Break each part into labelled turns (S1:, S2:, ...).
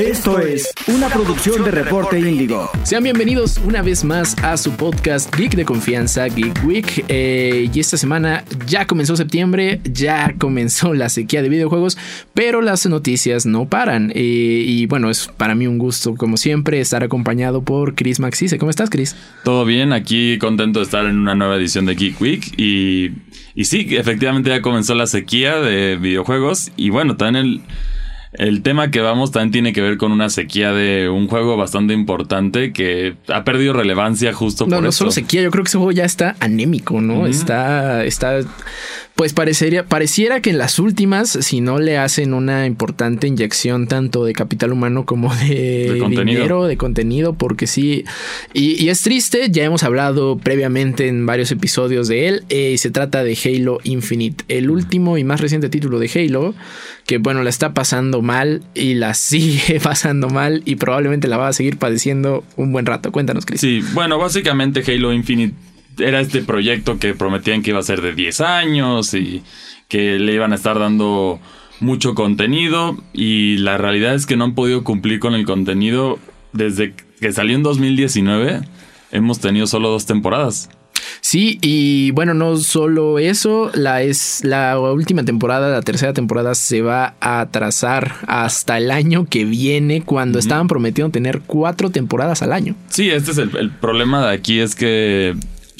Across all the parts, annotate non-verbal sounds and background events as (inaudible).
S1: Esto es una producción de Reporte Índigo.
S2: Sean bienvenidos una vez más a su podcast Geek de Confianza, Geek Week. Eh, y esta semana ya comenzó septiembre, ya comenzó la sequía de videojuegos, pero las noticias no paran. Eh, y bueno, es para mí un gusto, como siempre, estar acompañado por Chris Maxise. ¿Cómo estás, Chris?
S3: Todo bien, aquí contento de estar en una nueva edición de Geek Week. Y, y sí, efectivamente ya comenzó la sequía de videojuegos. Y bueno, también el el tema que vamos también tiene que ver con una sequía de un juego bastante importante que ha perdido relevancia justo
S2: no,
S3: por
S2: no
S3: eso.
S2: solo sequía, yo creo que ese juego ya está anémico, ¿no? Está, está, pues parecería, pareciera que en las últimas, si no le hacen una importante inyección tanto de capital humano como de, dinero, de contenido, porque sí, y, y es triste, ya hemos hablado previamente en varios episodios de él, eh, y se trata de Halo Infinite, el último y más reciente título de Halo, que bueno, la está pasando mal y la (laughs) sigue pasando mal y probablemente la va a seguir padeciendo un buen rato. Cuéntanos, Chris.
S3: Sí, bueno, básicamente Halo Infinite era este proyecto que prometían que iba a ser de 10 años y que le iban a estar dando mucho contenido y la realidad es que no han podido cumplir con el contenido desde que salió en 2019. Hemos tenido solo dos temporadas.
S2: Sí, y bueno, no solo eso, la es la última temporada, la tercera temporada se va a atrasar hasta el año que viene cuando estaban prometiendo tener cuatro temporadas al año.
S3: Sí, este es el, el problema de aquí, es que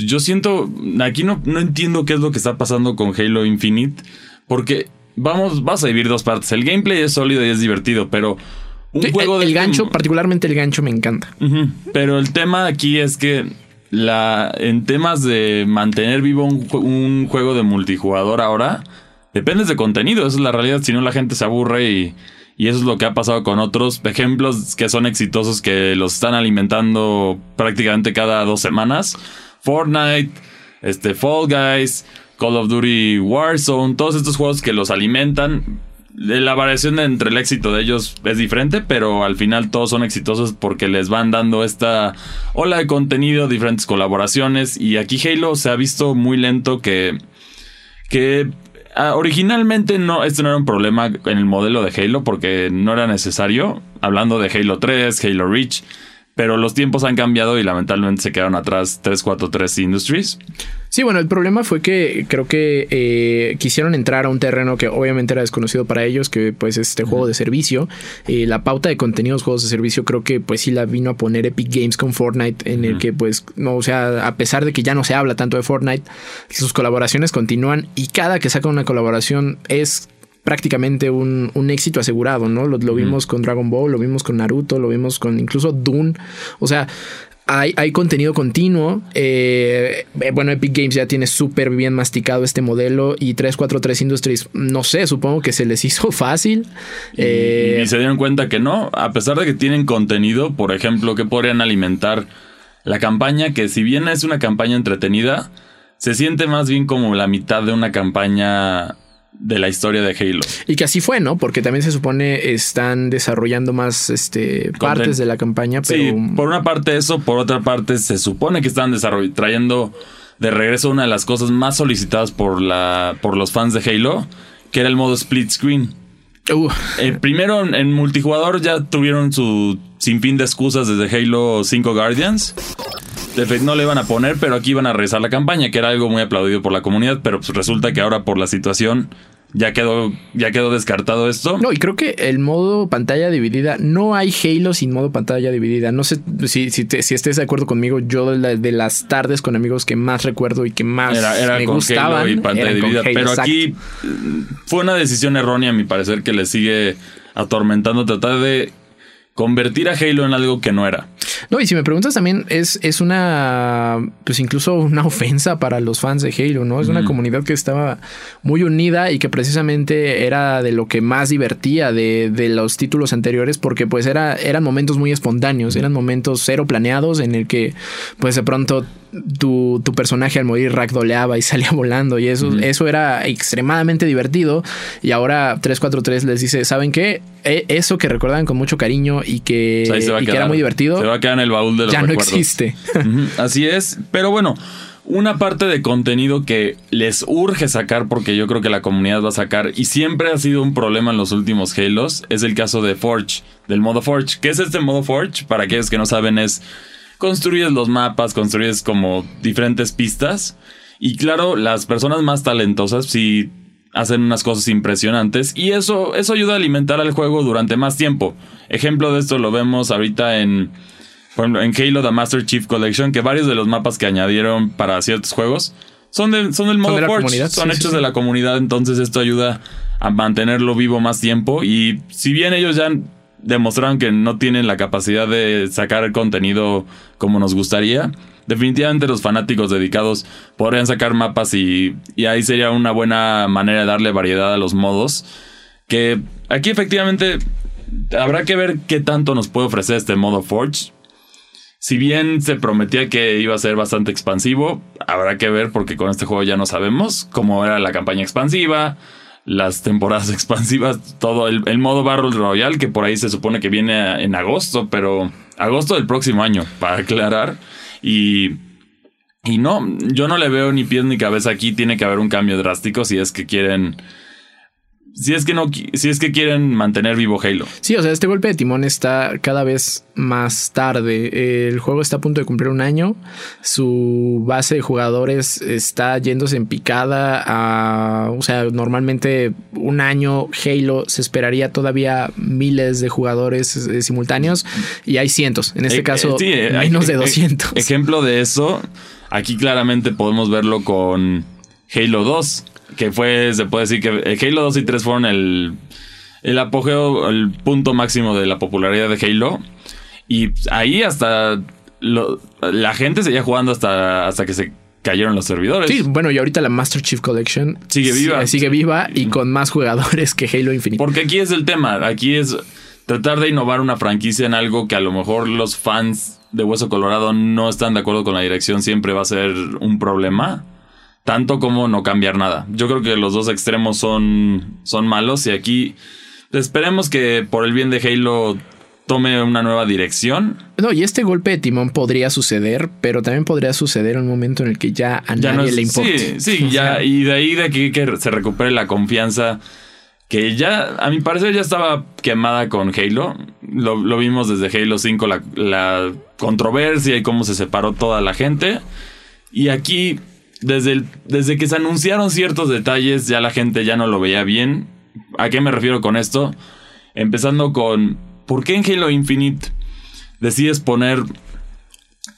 S3: yo siento, aquí no, no entiendo qué es lo que está pasando con Halo Infinite, porque vamos, vas a vivir dos partes. El gameplay es sólido y es divertido, pero un
S2: Sí,
S3: juego
S2: el,
S3: de
S2: el
S3: este-
S2: gancho, particularmente el gancho me encanta.
S3: Pero el tema aquí es que la, en temas de mantener vivo un juego de multijugador ahora, dependes de contenido, esa es la realidad, si no la gente se aburre y, y eso es lo que ha pasado con otros ejemplos que son exitosos que los están alimentando prácticamente cada dos semanas. Fortnite, este, Fall Guys, Call of Duty Warzone, todos estos juegos que los alimentan. La variación entre el éxito de ellos es diferente, pero al final todos son exitosos porque les van dando esta ola de contenido, diferentes colaboraciones. Y aquí Halo se ha visto muy lento que. que ah, originalmente no, este no era un problema en el modelo de Halo porque no era necesario. Hablando de Halo 3, Halo Reach. Pero los tiempos han cambiado y lamentablemente se quedaron atrás 343 Industries.
S2: Sí, bueno, el problema fue que creo que eh, quisieron entrar a un terreno que obviamente era desconocido para ellos, que pues es este juego de servicio. Eh, la pauta de contenidos, juegos de servicio, creo que pues sí la vino a poner Epic Games con Fortnite, en el que pues, no, o sea, a pesar de que ya no se habla tanto de Fortnite, sus colaboraciones continúan y cada que saca una colaboración es prácticamente un, un éxito asegurado, ¿no? Lo, lo vimos con Dragon Ball, lo vimos con Naruto, lo vimos con incluso Dune. O sea, hay, hay contenido continuo. Eh, eh, bueno, Epic Games ya tiene súper bien masticado este modelo y 343 Industries, no sé, supongo que se les (laughs) hizo fácil.
S3: Y,
S2: Eh,
S3: y se dieron cuenta que no, a pesar de que tienen contenido, por ejemplo, que podrían alimentar la campaña, que si bien es una campaña entretenida, se siente más bien como la mitad de una campaña de la historia de Halo.
S2: y que así fue, ¿no? Porque también se supone están desarrollando más este, partes de la campaña, pero...
S3: Sí, por una parte eso, por otra parte se supone que están trayendo de regreso una de las cosas más solicitadas por, la, por los fans de Halo, que era el modo split screen.
S2: Uh,
S3: Eh, primero en, en multijugador ya tuvieron su sinfín de excusas desde Halo 5 Guardians. No le iban a poner, pero aquí iban a regresar la campaña, que era algo muy aplaudido por la comunidad, pero pues resulta que ahora por la situación ya quedó, ya quedó descartado esto.
S2: No, y creo que el modo pantalla dividida, no hay Halo sin modo pantalla dividida. No sé si, si, te- si estés de acuerdo conmigo, yo de, la- de las tardes con amigos que más recuerdo y que más
S3: Era, era
S2: me
S3: con
S2: gustaban.
S3: Halo y pantalla dividida.
S2: Halo,
S3: pero
S2: exacto.
S3: aquí mm, fue una decisión errónea, a mi parecer, que le sigue atormentando tratar de convertir a Halo en algo que no era.
S2: No, y si me preguntas también, es, es una, pues incluso una ofensa para los fans de Halo, ¿no? Es una comunidad que estaba muy unida y que precisamente era de lo que más divertía de, de los títulos anteriores porque pues era, eran momentos muy espontáneos, eran momentos cero planeados en el que pues de pronto tu, tu personaje al morir ragdoleaba y (laughs) salía volando y eso, eso era extremadamente divertido y ahora 343 les dice, ¿saben qué? E- eso que recuerdan con mucho cariño y que,
S3: O sea,
S2: y que era muy divertido
S3: Se va a quedar en el baúl de los
S2: ya no existe. (laughs)
S3: Así es, pero bueno, una parte de contenido que les urge sacar porque yo creo que la comunidad va a sacar y siempre ha sido un problema en los últimos Halos es el caso de Forge, del modo Forge. ¿Qué es este modo Forge? Para aquellos que no saben es construyes los mapas, construyes como diferentes pistas y claro, las personas más talentosas sí hacen unas cosas impresionantes y eso, eso ayuda a alimentar al juego durante más tiempo. Ejemplo de esto lo vemos ahorita en por ejemplo, en Halo The Master Chief Collection, que varios de los mapas que añadieron para ciertos juegos son, son del modo Forge, son hechos de la comunidad, entonces esto ayuda a mantenerlo vivo más tiempo. Y si bien ellos ya demostraron que no tienen la capacidad de sacar contenido como nos gustaría, definitivamente los fanáticos dedicados podrían sacar mapas y, y ahí sería una buena manera de darle variedad a los modos. Que aquí efectivamente habrá que ver qué tanto nos puede ofrecer este modo Forge si bien se prometía que iba a ser bastante expansivo, habrá que ver porque con este juego ya no sabemos cómo era la campaña expansiva, las temporadas (laughs) expansivas, todo el, modo Battle Royale que por ahí se supone que viene en agosto, pero agosto del próximo año, para aclarar. Y, y no, yo no le veo ni pies ni cabeza aquí, tiene que haber un cambio drástico si es que quieren si es que no, si es que quieren mantener vivo Halo.
S2: Sí, o sea, este golpe de timón está cada vez más tarde. El juego está a punto de cumplir un año. Su base de jugadores está yéndose en picada. A, o sea, normalmente un año Halo se esperaría todavía miles de jugadores eh, simultáneos y hay cientos. En este eh, caso, eh, menos de 200.
S3: Ejemplo de eso, aquí claramente podemos verlo con Halo 2 que fue, se puede decir que Halo 2 y 3 fueron el, el apogeo, el punto máximo de la popularidad de Halo. Y ahí hasta la gente seguía jugando hasta, hasta que se cayeron los servidores.
S2: Sí, bueno, y ahorita la Master Chief Collection
S3: sigue viva.
S2: Sigue viva y con más jugadores que Halo Infinite.
S3: Porque aquí es el tema, aquí es tratar de innovar una franquicia en algo que a lo mejor los fans de Hueso Colorado no están de acuerdo con la dirección, siempre va a ser un problema tanto como no cambiar nada. Yo creo que los dos extremos son, son malos y aquí esperemos que por el bien de Halo tome una nueva dirección.
S2: No, y este golpe de timón podría suceder, pero también podría suceder en un momento en el que ya a nadie le importa.
S3: Sí, sí, (laughs) ya, y de ahí de aquí que se recupere la confianza que ya, a mi parecer, ya estaba quemada con Halo. Lo, vimos desde Halo 5, la, la controversia y cómo se separó toda la gente. Y aquí desde, desde que se anunciaron ciertos detalles, ya la gente ya no lo veía bien. ¿A qué me refiero con esto? Empezando con, ¿por qué en Halo Infinite decides poner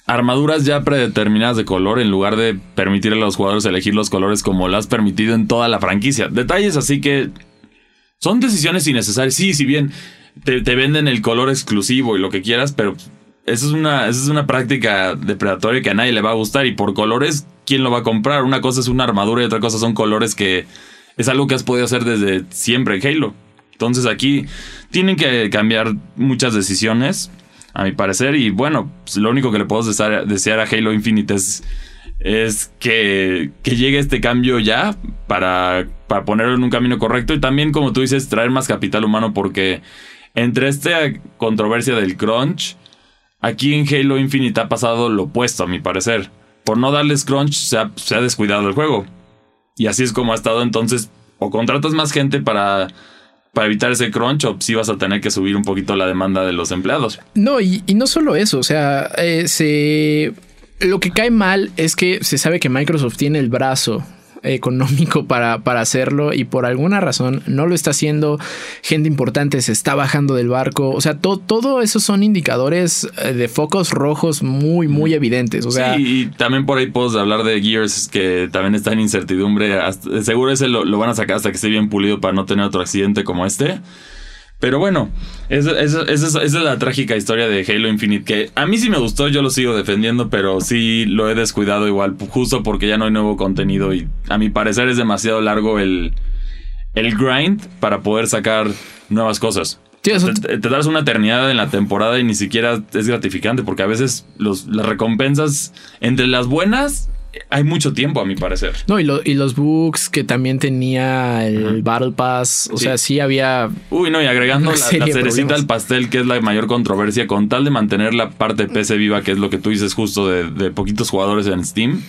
S3: armaduras ya predeterminadas de color en lugar de permitirle a los jugadores elegir los colores como lo has permitido en toda la franquicia? Detalles así que son decisiones innecesarias. Sí, si bien te, venden el color exclusivo y lo que quieras, pero eso es una, es una práctica depredatoria que a nadie le va a gustar y por colores quién lo va a comprar. Una cosa es una armadura y otra cosa son colores que es algo que has podido hacer desde siempre en Halo. Entonces aquí tienen que cambiar muchas decisiones, a mi parecer. Y bueno, pues, lo único que le puedo desear, a Halo Infinite es, es que, que, llegue este cambio ya para, para ponerlo en un camino correcto. Y también, como tú dices, traer más capital humano porque entre esta controversia del crunch, aquí en Halo Infinite ha pasado lo opuesto, a mi parecer por no darles crunch se ha, descuidado el juego. Y así es como ha estado entonces, o contratas más gente para, para evitar ese crunch o si vas a tener que subir un poquito la demanda de los empleados.
S2: No, y, no solo eso, o sea, eh, lo que cae mal es que se sabe que Microsoft tiene el brazo económico para, para hacerlo y por alguna razón no lo está haciendo. Gente importante se está bajando del barco. O sea, todo esos son indicadores eh, de focos rojos muy, muy evidentes. O sea,
S3: sí, y también por ahí puedo hablar de Gears que también está en incertidumbre. seguro ese lo, lo van a sacar hasta que esté bien pulido para no tener otro accidente como este. Pero bueno, esa, es la trágica historia de Halo Infinite, que a mí sí me gustó, yo lo sigo defendiendo, pero sí lo he descuidado igual, justo porque ya no hay nuevo contenido y a mi parecer es demasiado largo el, el grind para poder sacar nuevas cosas. te, das una eternidad en la temporada y ni siquiera es gratificante, porque a veces los, las recompensas entre las buenas hay mucho tiempo, a mi parecer.
S2: No, y, los bugs que también tenía el Battle Pass. O sea, sí había.
S3: Uy, no, y agregando la, cerecita al pastel, que es la mayor controversia, con tal de mantener la parte PC viva, que es lo que tú dices justo de, poquitos jugadores en Steam.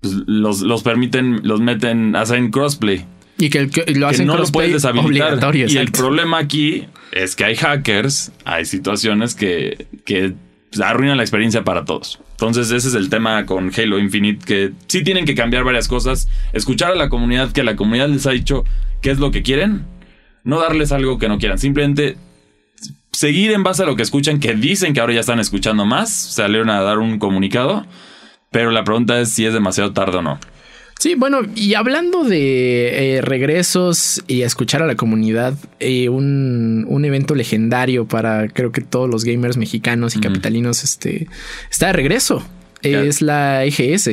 S3: pues, los, los permiten, los meten, hacen crossplay.
S2: Y que, el, que lo
S3: Que
S2: hacen
S3: no lo puedes deshabilitar.
S2: obligatorio.
S3: Y el problema aquí es que hay hackers, hay situaciones que, que pues, arruinan la experiencia para todos. Entonces ese es el tema con Halo Infinite, que sí tienen que cambiar varias cosas, escuchar a la comunidad, que la comunidad les ha dicho qué es lo que quieren, no darles algo que no quieran, simplemente seguir en base a lo que escuchan, que dicen que ahora ya están escuchando más, salieron a dar un comunicado, pero la pregunta es si es demasiado tarde o no.
S2: Sí, bueno, y hablando de eh, regresos y escuchar a la comunidad, eh, un, un evento legendario para creo que todos los gamers mexicanos y capitalinos este, está de regreso.
S3: Ya.
S2: Es la EGS.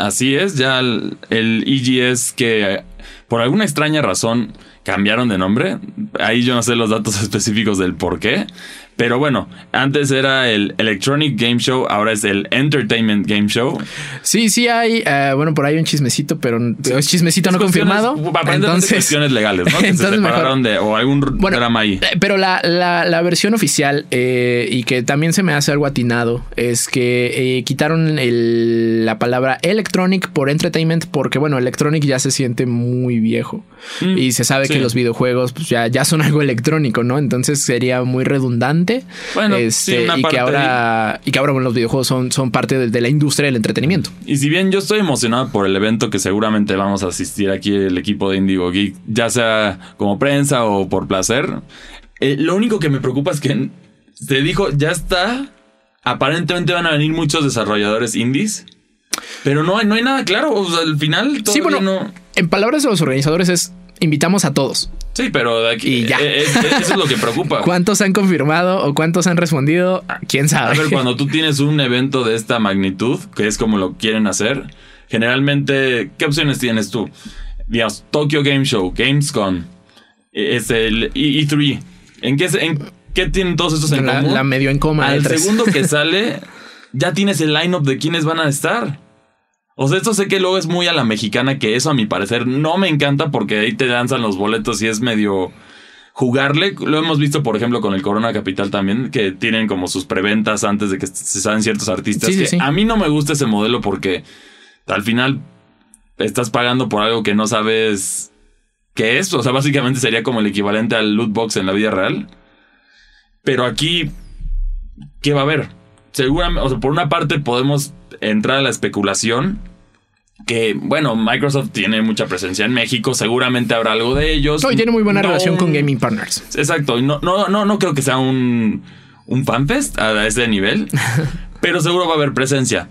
S3: Así es, ya el, el EGS que por alguna extraña razón cambiaron de nombre. Ahí yo no sé los datos (laughs) específicos del por qué. Pero bueno, antes era el Electronic Game Show, ahora es el Entertainment Game Show.
S2: Sí, sí hay, eh, bueno, por ahí un chismecito, pero es chismecito no
S3: Es cuestiones-
S2: confirmado. Entonces,
S3: cuestiones legales, ¿no? Que (laughs) se
S2: entonces mejor-
S3: separaron de, o algún
S2: Bueno,
S3: drama ahí.
S2: Eh, Pero la, la- la versión oficial, eh, y que también se me hace algo atinado, es que eh, quitaron el- la palabra electronic por entertainment, porque bueno, electronic ya se siente muy viejo.
S3: Mm,
S2: y se sabe
S3: sí.
S2: que los videojuegos pues, ya, ya son algo electrónico, ¿no? Entonces sería muy redundante.
S3: Bueno, sí,
S2: este,
S3: una
S2: y,
S3: parte
S2: que ahora, y que ahora bueno, los videojuegos son, son parte de, de la industria del entretenimiento.
S3: Y si bien yo estoy emocionado por el evento que seguramente vamos a asistir aquí el equipo de Indigo Geek, ya sea como prensa o por placer, eh, lo único que me preocupa es que se dijo, ya está, aparentemente van a venir muchos desarrolladores indies, pero no hay, no hay nada claro, o sea, al final
S2: Sí, bueno,
S3: no...
S2: en palabras de los organizadores es invitamos a todos.
S3: Sí, pero de aquí,
S2: Y ya.
S3: eh, es- es- eso es lo que preocupa. (laughs)
S2: ¿Cuántos han confirmado o cuántos han respondido? ¿Quién
S3: A
S2: sabe?
S3: ver, cuando tú tienes un evento de esta magnitud, que es como lo quieren hacer, generalmente, ¿qué opciones tienes tú? Digamos, Tokyo Game Show, Gamescom, eh, es el E- E3. ¿En qué, se- en qué tienen todos estos en
S2: la,
S3: común?
S2: la medio en coma.
S3: Al
S2: tres.
S3: segundo que (laughs) sale, ya tienes el lineup de quiénes van a estar. O sea, esto sé que luego es muy a la mexicana, que eso a mi parecer no me encanta porque ahí te lanzan los boletos y es medio jugarle. Lo hemos visto, por ejemplo, con el Corona Capital también, que tienen como sus preventas antes de que se saben ciertos artistas.
S2: Sí,
S3: que
S2: sí.
S3: A mí no me gusta ese modelo porque al final estás pagando por algo que no sabes qué es. O sea, básicamente sería como el equivalente al loot box en la vida real. Pero aquí, ¿qué va a haber? Seguramente, o sea, por una parte podemos entrar a la especulación que, bueno, Microsoft tiene mucha presencia en México, seguramente habrá algo de ellos.
S2: No, y tiene muy buena
S3: No
S2: relación con Gaming Partners.
S3: Exacto, no, no, no, no creo que sea un, un fanfest a ese nivel, (laughs) pero seguro va a haber presencia.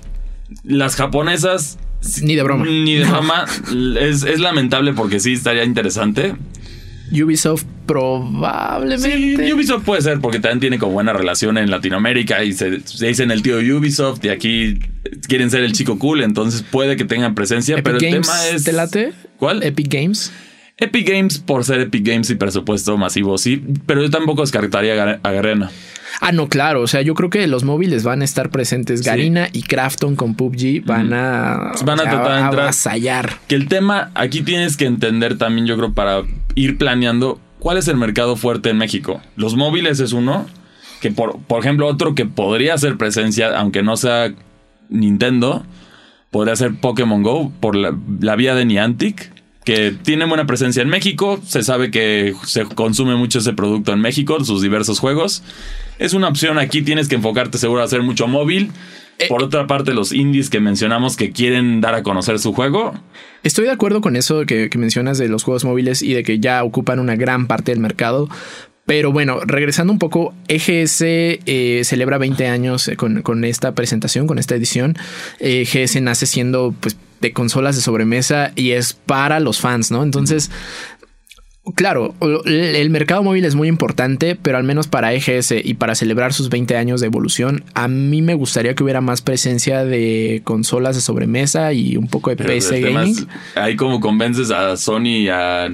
S3: Las japonesas...
S2: Ni de broma.
S3: Ni de broma. Es, es lamentable porque sí estaría interesante.
S2: Ubisoft probablemente.
S3: Sí, Ubisoft puede ser porque también tiene como buena relación en Latinoamérica y se, se dicen el tío Ubisoft y aquí quieren ser el chico cool, entonces puede que tengan presencia,
S2: Epic
S3: pero el tema es...
S2: ¿te late?
S3: ¿Cuál?
S2: Epic Games.
S3: Epic Games por ser Epic Games y presupuesto masivo, sí, pero yo tampoco descartaría a Gar- a Garena.
S2: Ah, no, claro. O sea, yo creo que los móviles van a estar presentes.
S3: Sí.
S2: Garina y Crafton con PUBG van a,
S3: Van a
S2: sea,
S3: tratar de entrar.
S2: avasallar.
S3: Que el tema aquí tienes que entender también, yo creo, para ir planeando cuál es el mercado fuerte en México. Los móviles es uno, que por, por ejemplo, otro que podría hacer presencia, aunque no sea Nintendo, podría ser Pokémon Go por la, la vía de Niantic, que tiene buena presencia en México. Se sabe que se consume mucho ese producto en México, sus diversos juegos. Es una opción aquí, tienes que enfocarte seguro a hacer mucho móvil.
S2: Eh,
S3: Por otra parte, los indies que mencionamos que quieren dar a conocer su juego,
S2: Estoy de acuerdo con eso que, que mencionas de los juegos móviles y de que ya ocupan una gran parte del mercado. Pero bueno, regresando un poco, EGS eh, celebra 20 años eh, con, con esta presentación, con esta edición. EGS nace siendo pues de consolas de sobremesa y es para los fans, ¿no? Entonces, claro, el mercado móvil es muy importante, pero al menos para EGS y para celebrar sus 20 años de evolución, a mí me gustaría que hubiera más presencia de consolas de sobremesa y un poco de
S3: Pero
S2: PC gaming.
S3: ahí como convences a Sony y a,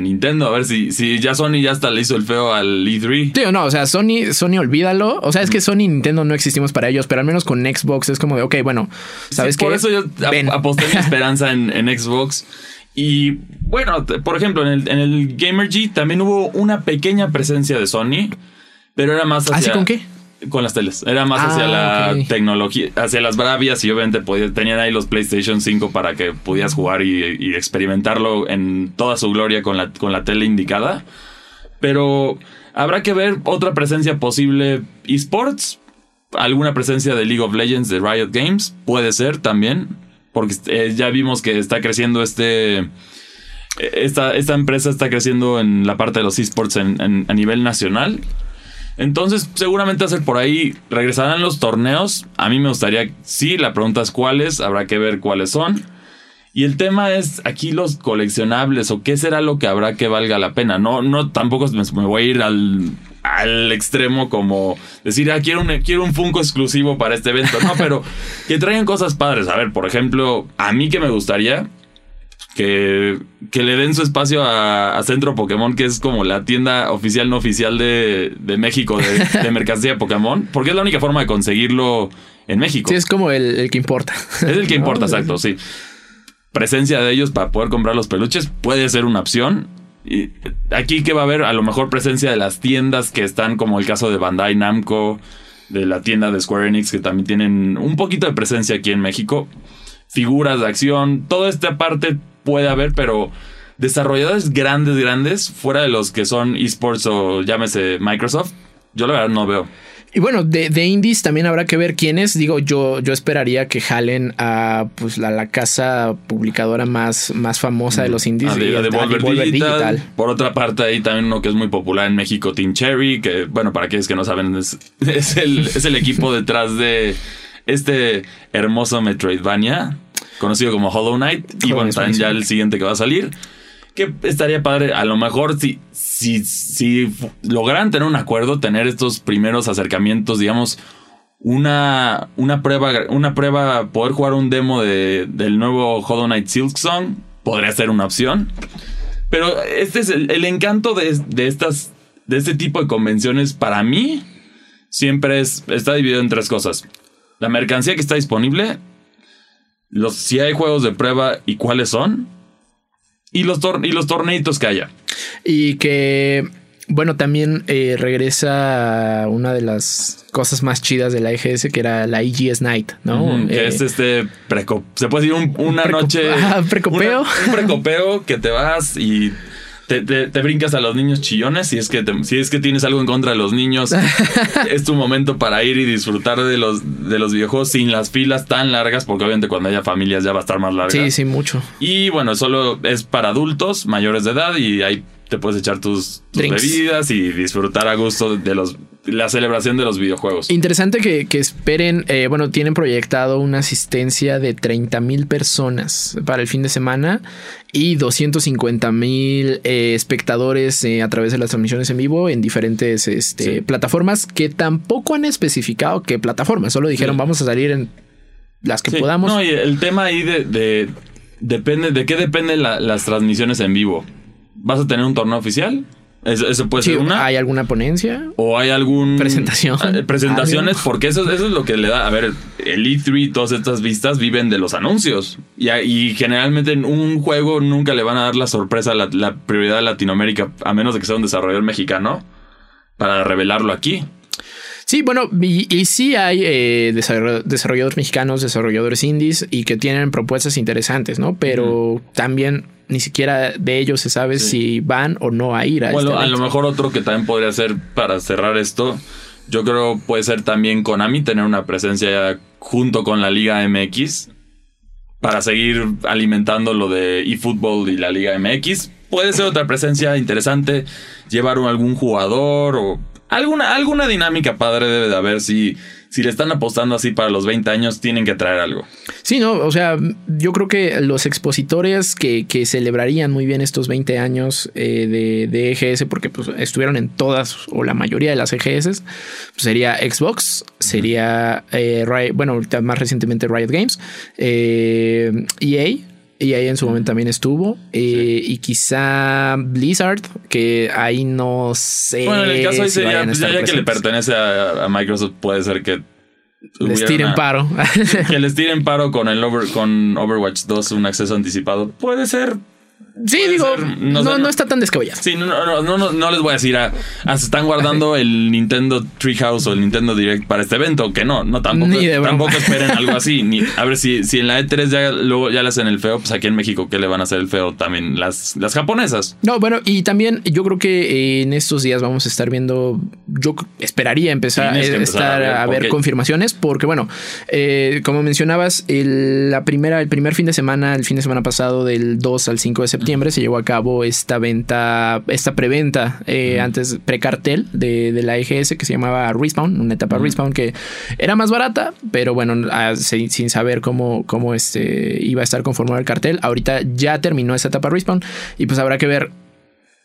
S3: Nintendo. A ver si, si ya Sony ya hasta le hizo el feo al E E3.
S2: Sí no, o sea, Sony, Sony, olvídalo. O sea, es que Sony y Nintendo no existimos para ellos, pero al menos con Xbox es como de, ok, bueno, ¿sabes
S3: Sí,
S2: qué?
S3: Por eso yo ap- aposté mi (laughs) esperanza en, en Xbox. Y bueno, por ejemplo, en el, en el Gamer G también hubo una pequeña presencia de Sony, pero era más hacia...
S2: ¿Así con qué?
S3: Con las teles. Era más hacia
S2: Ah,
S3: la
S2: ok.
S3: tecnología, hacia las bravias y obviamente podía- tenían ahí los PlayStation 5 para que pudieras jugar y, y experimentarlo en toda su gloria con la, con la tele indicada. Pero habrá que ver otra presencia posible esports, alguna presencia de League of Legends, de Riot Games, puede ser también, porque eh, ya vimos que está creciendo este... Esta, esta empresa está creciendo en la parte de los esports a nivel nacional. Entonces, seguramente hacer por ahí. ¿Regresarán los torneos? A mí me gustaría. Sí, la pregunta es cuáles. Habrá que ver cuáles son. Y el tema es aquí los coleccionables o qué será lo que habrá que valga la pena. No, no, tampoco me voy a ir al, al extremo como decir, ah, quiero un, quiero un Funko exclusivo para este evento. No, pero (laughs) que traigan cosas padres. A ver, por ejemplo, a mí que me gustaría que, que le den su espacio a, a Centro Pokémon, que es como la tienda oficial no oficial de, de México de, de (laughs) mercancía de Pokémon, porque es la única forma de conseguirlo en México.
S2: Sí, es como el, el que importa.
S3: Es el que (laughs) importa, exacto, sí. Presencia de ellos para poder comprar los peluches puede ser una opción. Y aquí que va a haber a lo mejor presencia de las tiendas que están como el caso de Bandai Namco, de la tienda de Square Enix que también tienen un poquito de presencia aquí en México. Figuras de acción, toda esta parte puede haber, pero desarrolladores grandes, grandes, fuera de los que son esports o llámese Microsoft, yo la verdad no veo.
S2: Y bueno, de, de indies también habrá que ver quiénes. Digo, yo, yo esperaría que jalen a pues la, la casa publicadora más, más famosa de los indies.
S3: A,
S2: y
S3: de, a
S2: a
S3: Devolver
S2: Devolver
S3: Digital. Por otra parte, hay también uno que es muy popular en México, Team Cherry, que, bueno, para aquellos que no saben, es, (laughs) es el, es el equipo detrás de este hermoso Metroidvania, conocido como Hollow Knight. Y bueno, también ya el siguiente que va a salir. Que estaría padre, a lo mejor si, si, si lograran tener un acuerdo, tener estos primeros acercamientos, digamos, una, una prueba, una prueba, poder jugar un demo de, del nuevo Hollow Knight Silksong podría ser una opción. Pero este es el, el encanto de, de estas, de este tipo de convenciones para mí siempre es, está dividido en tres cosas. La mercancía que está disponible, los, si hay juegos de prueba y cuáles son, y los, tor- y los torneitos que haya.
S2: Y que, bueno, también eh, regresa una de las cosas más chidas de la EGS, que era la EGS Night, ¿no?
S3: Que
S2: Eh,
S3: es este preco se puede decir un- una noche (laughs)
S2: Ah, precopeo.
S3: una- un precopeo que te vas y te, te- te brincas a los niños chillones si es que te- si es que tienes algo en contra de los niños. (laughs) Es tu momento para ir y disfrutar de los de los videojuegos sin las filas tan largas porque obviamente cuando haya familias ya va a estar más larga.
S2: Sí, sí, mucho.
S3: y bueno solo es para adultos mayores de edad y ahí te puedes echar tus, bebidas y disfrutar a gusto de los la celebración de los videojuegos
S2: Interesante que, que esperen, eh, bueno, tienen proyectado una asistencia de 30 mil personas para el fin de semana y 250 mil eh, espectadores eh, a través de las transmisiones en vivo en diferentes este,
S3: Sí.
S2: plataformas que tampoco han especificado qué plataformas, solo dijeron
S3: Sí.
S2: vamos a salir en las que
S3: Sí,
S2: podamos.
S3: No, y el tema ahí de, de- depende de qué dependen la- las transmisiones en vivo. ¿Vas a tener un torneo oficial? Eso, eso puede
S2: Sí,
S3: ser una.
S2: ¿Hay alguna ponencia?
S3: o hay algún
S2: Presentación.
S3: Ah, presentaciones,
S2: Algo.
S3: porque eso, eso es lo que le da. A ver, el E3 y todas estas vistas viven de los anuncios. Y, y generalmente en un juego nunca le van a dar la sorpresa, la, la prioridad a Latinoamérica, a menos de que sea un desarrollador mexicano, para revelarlo aquí.
S2: Sí, bueno, y, y sí hay eh, desarroll- desarrolladores mexicanos, desarrolladores indies y que tienen propuestas interesantes, ¿no? Pero también ni siquiera de ellos se sabe
S3: Sí.
S2: si van o no a ir a
S3: Bueno,
S2: este
S3: a lo mejor otro que también podría ser para cerrar esto, yo creo puede ser también Konami tener una presencia junto con la Liga MX para seguir alimentando lo de eFootball y la Liga MX. Puede ser otra presencia interesante, llevar algún jugador o alguna, alguna dinámica padre debe de haber. Si, si le están apostando así para los 20 años, tienen que traer algo.
S2: Sí, no, o sea, yo creo que los expositores que, que celebrarían muy bien estos 20 años eh, de, de EGS, porque pues, estuvieron en todas o la mayoría de las EGS, pues, sería Xbox, sería, eh, Riot- bueno, más recientemente Riot Games, eh, EA. EA en su momento también estuvo. eh, Y quizá Blizzard, que ahí no sé.
S3: Bueno, en el caso ahí
S2: si
S3: sería, pues, ya, que le pertenece a, a Microsoft, puede ser que...
S2: Les tiren
S3: una-
S2: paro. (laughs)
S3: que les tiren paro con el over, con Overwatch 2 un acceso anticipado. Puede ser.
S2: Sí, digo, no,
S3: no
S2: está tan descabellado.
S3: Sí, no, no, no, no, les voy a decir, ah, se están guardando el Nintendo Treehouse o el Nintendo Direct para este evento, que no, no, tampoco,
S2: Ni de broma.
S3: tampoco esperen (laughs) algo así. Ni, a ver, si, si en la E3 ya, luego ya le hacen el feo, pues aquí en México, ¿qué le van a hacer el feo? También las, las japonesas.
S2: No, bueno, y también yo creo que en estos días vamos a estar viendo, yo esperaría empezar, eh,
S3: empezar
S2: estar
S3: a ver,
S2: a ver
S3: porque-
S2: confirmaciones, porque bueno, eh, como mencionabas, el, la primera, el primer fin de semana, el fin de semana pasado del 2 al 5 de septiembre se llevó a cabo esta venta, esta preventa eh, antes precartel de, de la EGS que se llamaba Respawn, una etapa Respawn que era más barata, pero bueno, ah, sin, sin saber cómo, cómo este, iba a estar conformado el cartel. Ahorita ya terminó esa etapa Respawn y pues habrá que ver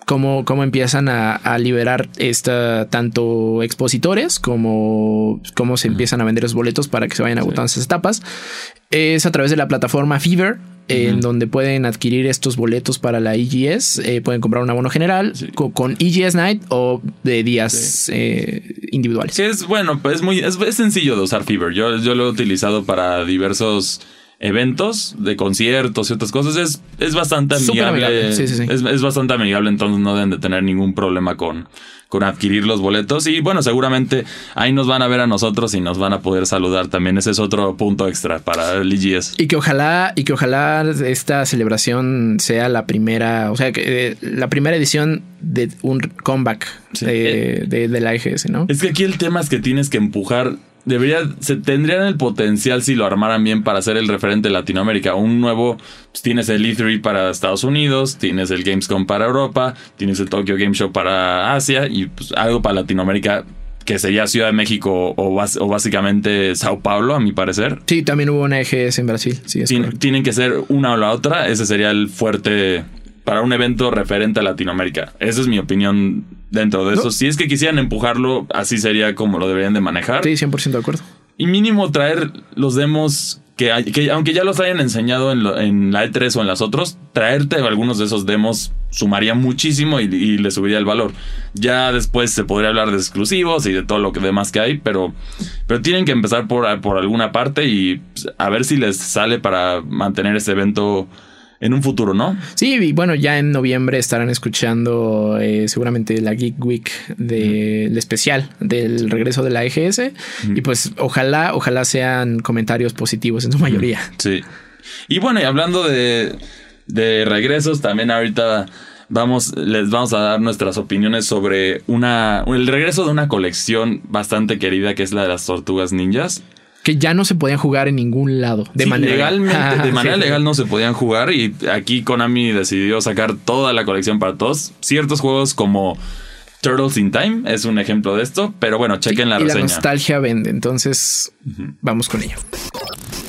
S2: cómo, cómo empiezan a, a liberar esta tanto expositores como cómo se empiezan a vender los boletos para que se vayan agotando esas etapas. Es a través de la plataforma Fever. En donde pueden adquirir estos boletos para la EGS, eh, pueden comprar un abono general co- con, EGS Night o de días eh, individuales.
S3: Que es bueno, pues es muy es, es sencillo de usar Fever. Yo, yo lo he utilizado para diversos eventos de conciertos y otras cosas. Es, es bastante amigable.
S2: amigable, sí, sí, sí.
S3: Es, es bastante amigable, entonces no deben de tener ningún problema con, con adquirir los boletos. Y bueno, seguramente ahí nos van a ver a nosotros y nos van a poder saludar también. Ese es otro punto extra para el EGS.
S2: Y que ojalá, y que ojalá esta celebración sea la primera, o sea, que eh, la primera edición de un comeback de, de- de la EGS, ¿no?
S3: Es que aquí el tema es que tienes que empujar. Debería, se tendrían el potencial si lo armaran bien para ser el referente de Latinoamérica. Un nuevo, pues, tienes el E3 para Estados Unidos, tienes el Gamescom para Europa, tienes el Tokyo Game Show para Asia y pues algo para Latinoamérica que sería Ciudad de México o, básicamente Sao Paulo, a mi parecer.
S2: Sí, también hubo una EGS en Brasil, sí, es
S3: Tien-
S2: correcto.
S3: tienen que ser una o la otra. Ese sería el fuerte para un evento referente a Latinoamérica. Esa es mi opinión dentro de
S2: No.
S3: eso. Si es que quisieran empujarlo, así sería como lo deberían de manejar.
S2: Sí, 100% de acuerdo.
S3: Y mínimo traer los demos que, hay- que aunque ya los hayan enseñado en, lo- en la E3 o en las otros, traerte algunos de esos demos sumaría muchísimo y, y le subiría el valor. Ya después se podría hablar de exclusivos y de todo lo que demás que hay, pero, pero tienen que empezar por, por alguna parte y pues, a ver si les sale para mantener este evento en un futuro, ¿no?
S2: Sí, y bueno, ya en noviembre estarán escuchando eh, seguramente la Geek Week del especial del regreso de la EGS. Y pues ojalá, ojalá sean comentarios positivos en su mayoría.
S3: Sí. Y bueno, y hablando de, de regresos, también ahorita vamos, les vamos a dar nuestras opiniones sobre una, el regreso de una colección bastante querida que es la de las tortugas ninjas.
S2: Que ya no se podían jugar en ningún lado. De
S3: Sí,
S2: manera
S3: legalmente, de (laughs) manera legal no se podían jugar y aquí Konami decidió sacar toda la colección para todos. Ciertos juegos como Turtles in Time es un ejemplo de esto, pero bueno, chequen la
S2: y la
S3: reseña.
S2: nostalgia vende. Entonces, vamos con ello.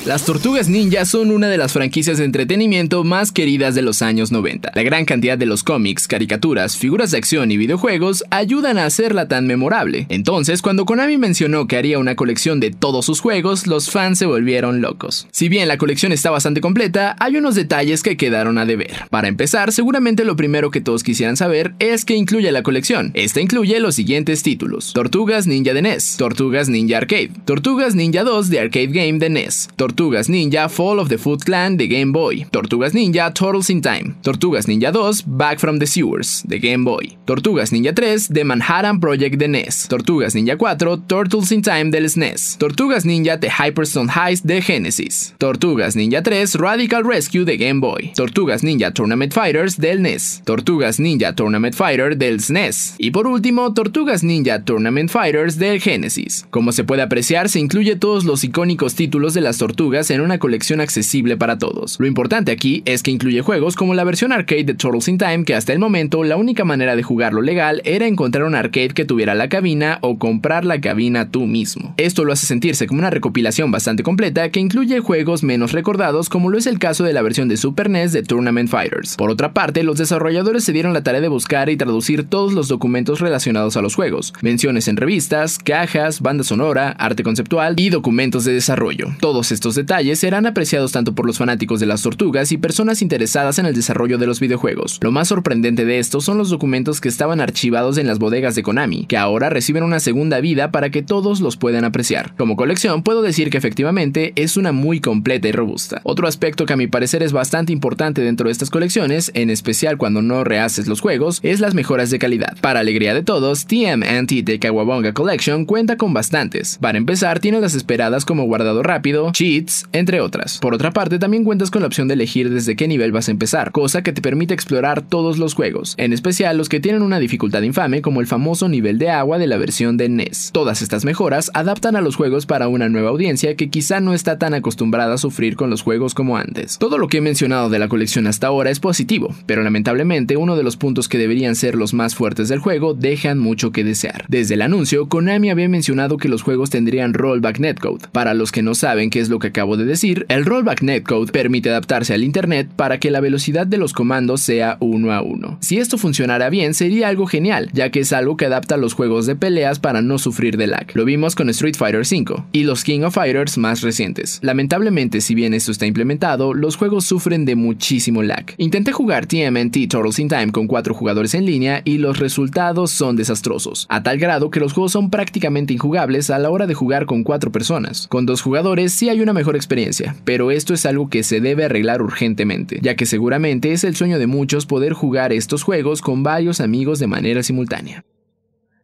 S2: Las Tortugas Ninja son una de las franquicias de entretenimiento más queridas de los años 90. La gran cantidad de los cómics, caricaturas, figuras de acción y videojuegos ayudan a hacerla tan memorable. Entonces, cuando Konami mencionó que haría una colección de todos sus juegos, los fans se volvieron locos. Si bien la colección está bastante completa, hay unos detalles que quedaron a deber. Para empezar, seguramente lo primero que todos quisieran saber es qué incluye la colección. Esta incluye los siguientes títulos: Tortugas Ninja de NES, Tortugas Ninja Arcade, Tortugas Ninja 2 de Arcade Game de NES, Tortugas Ninja Fall of the Foot Clan de Game Boy, Tortugas Ninja Turtles in Time, Tortugas Ninja 2 Back from the Sewers de Game Boy, Tortugas Ninja 3 de Manhattan Project de NES, Tortugas Ninja 4 Turtles in Time del SNES, Tortugas Ninja The Hyperstone Heist de Genesis, Tortugas Ninja 3 Radical Rescue de Game Boy, Tortugas Ninja Tournament Fighters del NES, Tortugas Ninja Tournament Fighter del SNES y por último Tortugas Ninja Tournament Fighters del Genesis. Como se puede apreciar, se incluye todos los icónicos títulos de las tortugas en una colección accesible para todos. Lo importante aquí es que incluye juegos como la versión arcade de Turtles in Time que hasta el momento la única manera de jugarlo legal era encontrar un arcade que tuviera la cabina o comprar la cabina tú mismo. Esto lo hace sentirse como una recopilación bastante completa que incluye juegos menos recordados como lo es el caso de la versión de Super NES de Tournament Fighters. Por otra parte, los desarrolladores se dieron la tarea de buscar y traducir todos los documentos relacionados a los juegos, menciones en revistas, cajas, banda sonora, arte conceptual y documentos de desarrollo. Todos estos detalles serán apreciados tanto por los fanáticos de las tortugas y personas interesadas en el desarrollo de los videojuegos. Lo más sorprendente de esto son los documentos que estaban archivados en las bodegas de Konami, que ahora reciben una segunda vida para que todos los puedan apreciar. Como colección, puedo decir que efectivamente es una muy completa y robusta. Otro aspecto que a mi parecer es bastante importante dentro de estas colecciones, en especial cuando no rehaces los juegos, es las mejoras de calidad. Para alegría de todos, TMNT de Kawabonga Collection cuenta con bastantes. Para empezar, tiene las esperadas como guardado rápido, cheats, entre otras. Por otra parte, también cuentas con la opción de elegir desde qué nivel vas a empezar, cosa que te permite explorar todos los juegos, en especial los que tienen una dificultad infame como el famoso nivel de agua de la versión de NES. Todas estas mejoras adaptan a los juegos para una nueva audiencia que quizá no está tan acostumbrada a sufrir con los juegos como antes. Todo lo que he mencionado de la colección hasta ahora es positivo, pero lamentablemente uno de los puntos que deberían ser los más fuertes del juego dejan mucho que desear. Desde el anuncio, Konami había mencionado que los juegos tendrían rollback netcode. Para los que no saben qué es lo que acabo de decir, el rollback netcode permite adaptarse al internet para que la velocidad de los comandos sea uno a uno. Si esto funcionara bien, sería algo genial, ya que es algo que adapta los juegos de peleas para no sufrir de lag. Lo vimos con Street Fighter V y los King of Fighters más recientes. Lamentablemente, si bien esto está implementado, los juegos sufren de muchísimo lag. Intenté jugar TMNT Turtles in Time con cuatro jugadores en línea y los resultados son desastrosos, a tal grado que los juegos son prácticamente injugables a la hora de jugar con cuatro personas. Con dos jugadores sí hay una mejor experiencia, pero esto es algo que se debe arreglar urgentemente, ya que seguramente es el sueño de muchos poder jugar estos juegos con varios amigos de manera simultánea.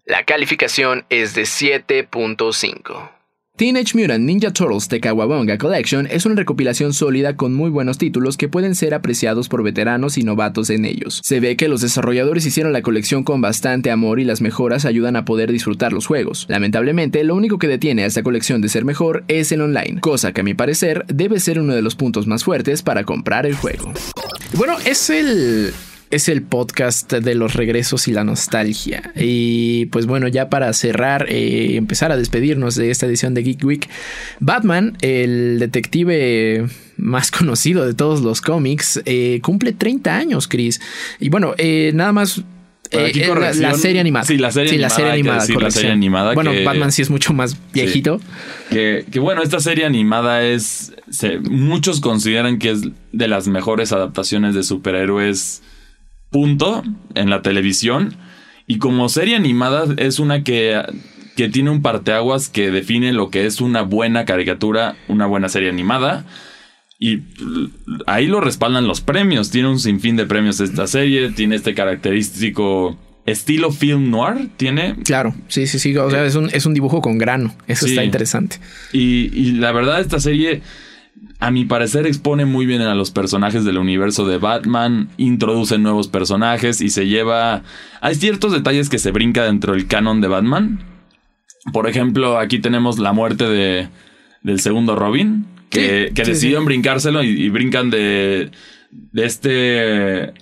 S2: La calificación es de 7.5. Teenage Mutant Ninja Turtles The Kawabonga Collection es una recopilación sólida con muy buenos títulos que pueden ser apreciados por veteranos y novatos en ellos. Se ve que los desarrolladores hicieron la colección con bastante amor y las mejoras ayudan a poder disfrutar los juegos. Lamentablemente, lo único que detiene a esta colección de ser mejor es el online, cosa que a mi parecer debe ser uno de los puntos más fuertes para comprar el juego. Bueno, es el es el podcast de los regresos y la nostalgia. Y pues bueno, ya para cerrar, eh, empezar a despedirnos de esta edición de Geek Week, Batman, el detective más (laughs) conocido de todos los cómics, eh, cumple 30 años, Chris. Y bueno, eh, nada más la, serie animada.
S3: Sí, la serie animada. la serie animada.
S2: Bueno, Batman sí es mucho más viejito.
S3: Que, que, bueno, esta serie animada es. muchos consideran que es de las mejores adaptaciones de superhéroes punto en la televisión. Y como serie animada es una que, que tiene un parteaguas que define lo que es una buena caricatura, una buena serie animada. Y ahí lo respaldan los premios. Tiene un sinfín de premios esta serie. Tiene este característico estilo film noir. Tiene.
S2: Claro, sí, sí, sí. O sea, es un, es un dibujo con grano. Eso está interesante.
S3: Y, y la verdad, esta serie a mi parecer expone muy bien a los personajes del universo de Batman, introduce nuevos personajes y se lleva... Hay ciertos detalles que se brinca dentro del canon de Batman. Por ejemplo, aquí tenemos la muerte de, del segundo Robin, que, que decidieron brincárselo y, brincan de, de este...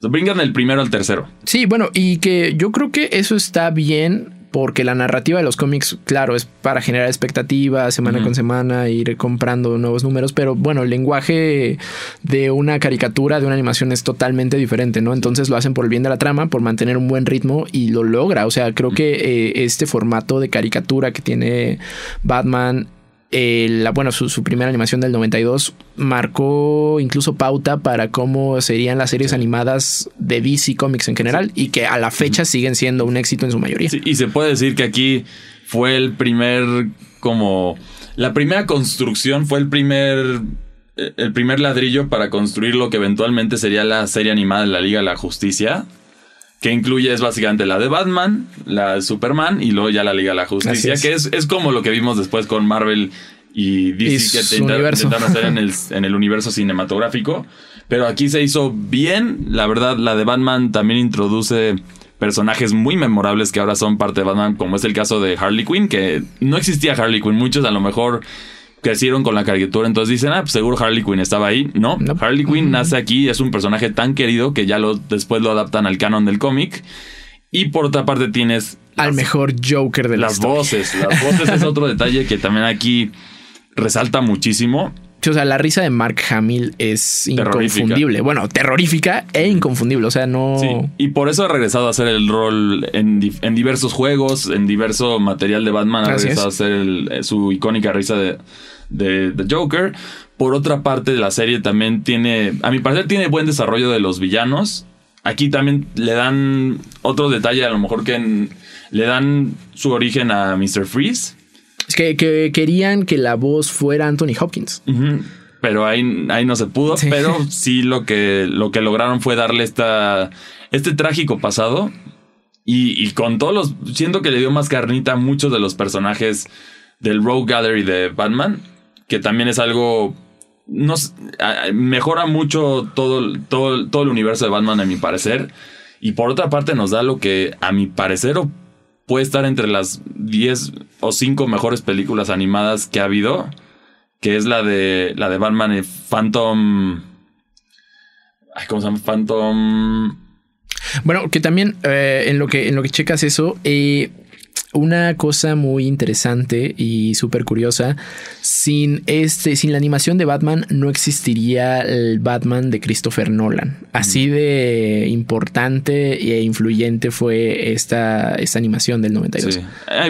S3: Brincan del primero al tercero.
S2: Sí, bueno, y que yo creo que eso está bien porque la narrativa de los cómics, claro, es para generar expectativas semana con semana, ir comprando nuevos números, pero bueno, el lenguaje de una caricatura, de una animación es totalmente diferente, ¿no? Entonces lo hacen por el bien de la trama, por mantener un buen ritmo y lo logra. O sea, creo que eh, este formato de caricatura que tiene Batman la, bueno, su, primera animación del 92 marcó incluso pauta para cómo serían las series animadas de DC Comics en general y que a la fecha siguen siendo un éxito en su mayoría.
S3: y se puede decir que aquí fue el primer, como, la primera construcción, fue el primer, el primer ladrillo para construir lo que eventualmente sería la serie animada de la Liga de la Justicia que incluye es básicamente la de Batman, la de Superman y luego ya la Liga de la Justicia, que es, es, como lo que vimos después con Marvel y DC que intentaron hacer en el, en el universo cinematográfico. Pero aquí se hizo bien, la verdad, la de Batman también introduce personajes muy memorables que ahora son parte de Batman, como es el caso de Harley Quinn, que no existía Harley Quinn, muchos a lo mejor crecieron con la caricatura, entonces dicen, ah, pues seguro Harley Quinn estaba ahí. No, Harley Quinn nace aquí, es un personaje tan querido que ya lo, después lo adaptan al canon del cómic. Y por otra parte tienes...
S2: Al mejor Joker de
S3: las voces. Las voces es otro detalle que también aquí resalta muchísimo.
S2: O sea, la risa de Mark Hamill es inconfundible. Bueno, terrorífica e inconfundible. O sea, no. Sí.
S3: Y por eso ha regresado a hacer el rol en, diversos juegos, en diverso material de Batman. Ha regresado a hacer su icónica risa de, de The Joker. Por otra parte, la serie también tiene, a mi parecer, tiene buen desarrollo de los villanos. Aquí también le dan otro detalle, a lo mejor que le dan su origen a Mr. Freeze.
S2: Es que, querían que la voz fuera Anthony Hopkins.
S3: Pero ahí, ahí no se pudo. Pero (laughs) sí lo que, lo que lograron fue darle esta, este trágico pasado. Y, y, con todos los. Siento que le dio más carnita a muchos de los personajes del Rogue Gallery de Batman. Que también es algo. Nos, mejora mucho todo, todo, todo el universo de Batman, a mi parecer. Y por otra parte, nos da lo que, a mi parecer, puede estar entre las 10 o 5 mejores películas animadas que ha habido, que es la de la de Batman y Phantom ¿cómo se llama? Phantom
S2: Bueno, que también eh, en lo que en lo que checas eso, eh, una cosa muy interesante y súper curiosa, sin, este, sin la animación de Batman no existiría el Batman de Christopher Nolan. Así de importante e influyente fue esta, esta animación del 92.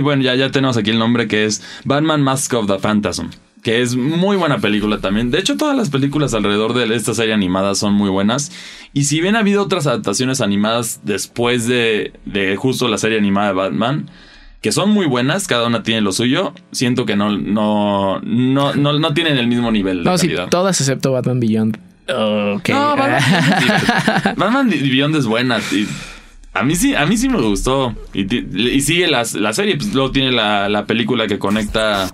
S3: bueno, ya, ya tenemos aquí el nombre que es Batman Mask of the Phantasm que es muy buena película también. De hecho, todas las películas alrededor de esta serie animada son muy buenas. Y si bien ha habido otras adaptaciones animadas después de, de justo la serie animada de Batman, que son muy buenas, cada una tiene lo suyo. Siento que no, no, no, no, tienen el mismo nivel de no, Sí,
S2: todas excepto Batman Beyond. Okay.
S3: No, Batman, (laughs) Beyond es buena. a mí sí, a mí sí me gustó. Y, sigue la, la serie. Pues luego tiene la, la película que conecta.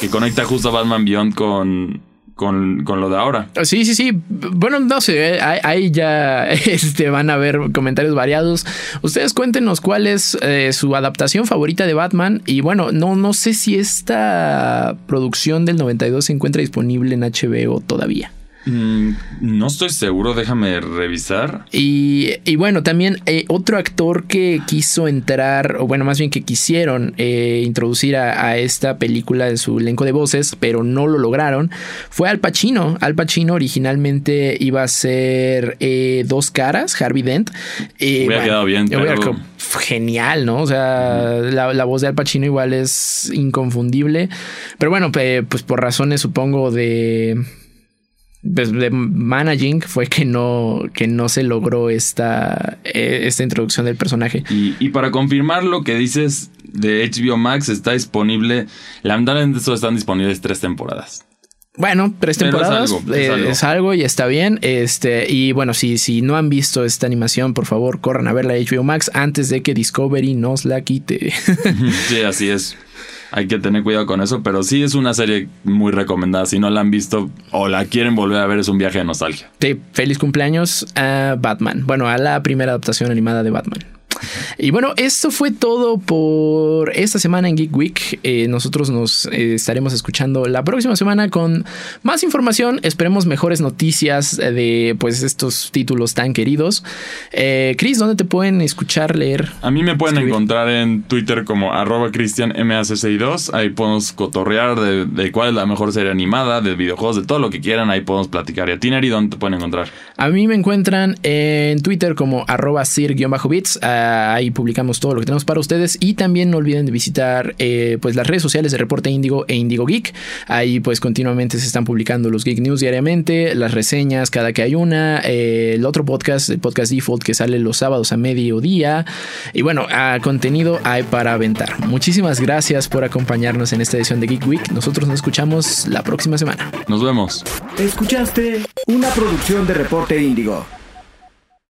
S3: Que conecta justo a Batman Beyond con, con, lo de ahora.
S2: Sí, sí, sí. Bueno, no sé, eh, ahí, ya (laughs) este, van a ver comentarios variados. Ustedes cuéntenos cuál es eh, su adaptación favorita de Batman. Y bueno, no, no sé si esta producción del 92 se encuentra disponible en HBO todavía.
S3: Mm, no estoy seguro, déjame revisar.
S2: Y, bueno, también eh, otro actor que quiso entrar, o bueno, más bien que quisieron eh, introducir a, esta película en su elenco de voces, pero no lo lograron, fue Al Pacino. Al Pacino originalmente iba a ser eh, dos caras, Harvey Dent.
S3: hubiera quedado bien.
S2: Genial, ¿no? O sea, la, la, voz de Al Pacino igual es inconfundible. Pero bueno, pues por razones supongo de de managing fue que no, que no se logró esta, eh, esta introducción del personaje.
S3: Y, para confirmar lo que dices de HBO Max, está disponible. Lamentablemente eso están disponibles tres temporadas.
S2: Bueno, tres temporadas es algo, y está bien. Este, y bueno, si, si no han visto esta animación, por favor, corran a ver la HBO Max antes de que Discovery nos la quite. (laughs)
S3: sí, así es hay que tener cuidado con eso, pero sí es una serie muy recomendada. Si no la han visto o la quieren volver a ver, es un viaje de nostalgia.
S2: Sí, feliz cumpleaños a Batman. Bueno, a la primera adaptación animada de Batman. Y bueno, esto fue todo por esta semana en Geek Week. Eh, nosotros nos eh, estaremos escuchando la próxima semana con más información. Esperemos mejores noticias de pues estos títulos tan queridos. Eh, Chris, ¿dónde te pueden escuchar, leer?
S3: A mí me pueden encontrar en Twitter como arroba cristianmac62. Ahí podemos cotorrear de, cuál es la mejor serie animada, de videojuegos, de todo lo que quieran. Ahí podemos platicar. ¿Y a ti, dónde te pueden encontrar?
S2: A mí me encuentran en Twitter como arroba sir-bits. Ah, ahí publicamos todo lo que tenemos para ustedes. Y también no olviden de visitar eh, pues las redes sociales de Reporte Índigo e Índigo Geek. Ahí pues continuamente se están publicando los Geek News diariamente, las reseñas cada que hay una, eh, el otro podcast, el podcast default que sale los sábados a mediodía. Y bueno, a contenido hay para aventar. Muchísimas gracias por acompañarnos en esta edición de Geek Week. Nosotros nos escuchamos la próxima semana.
S3: Nos vemos.
S1: Escuchaste una producción de Reporte Índigo.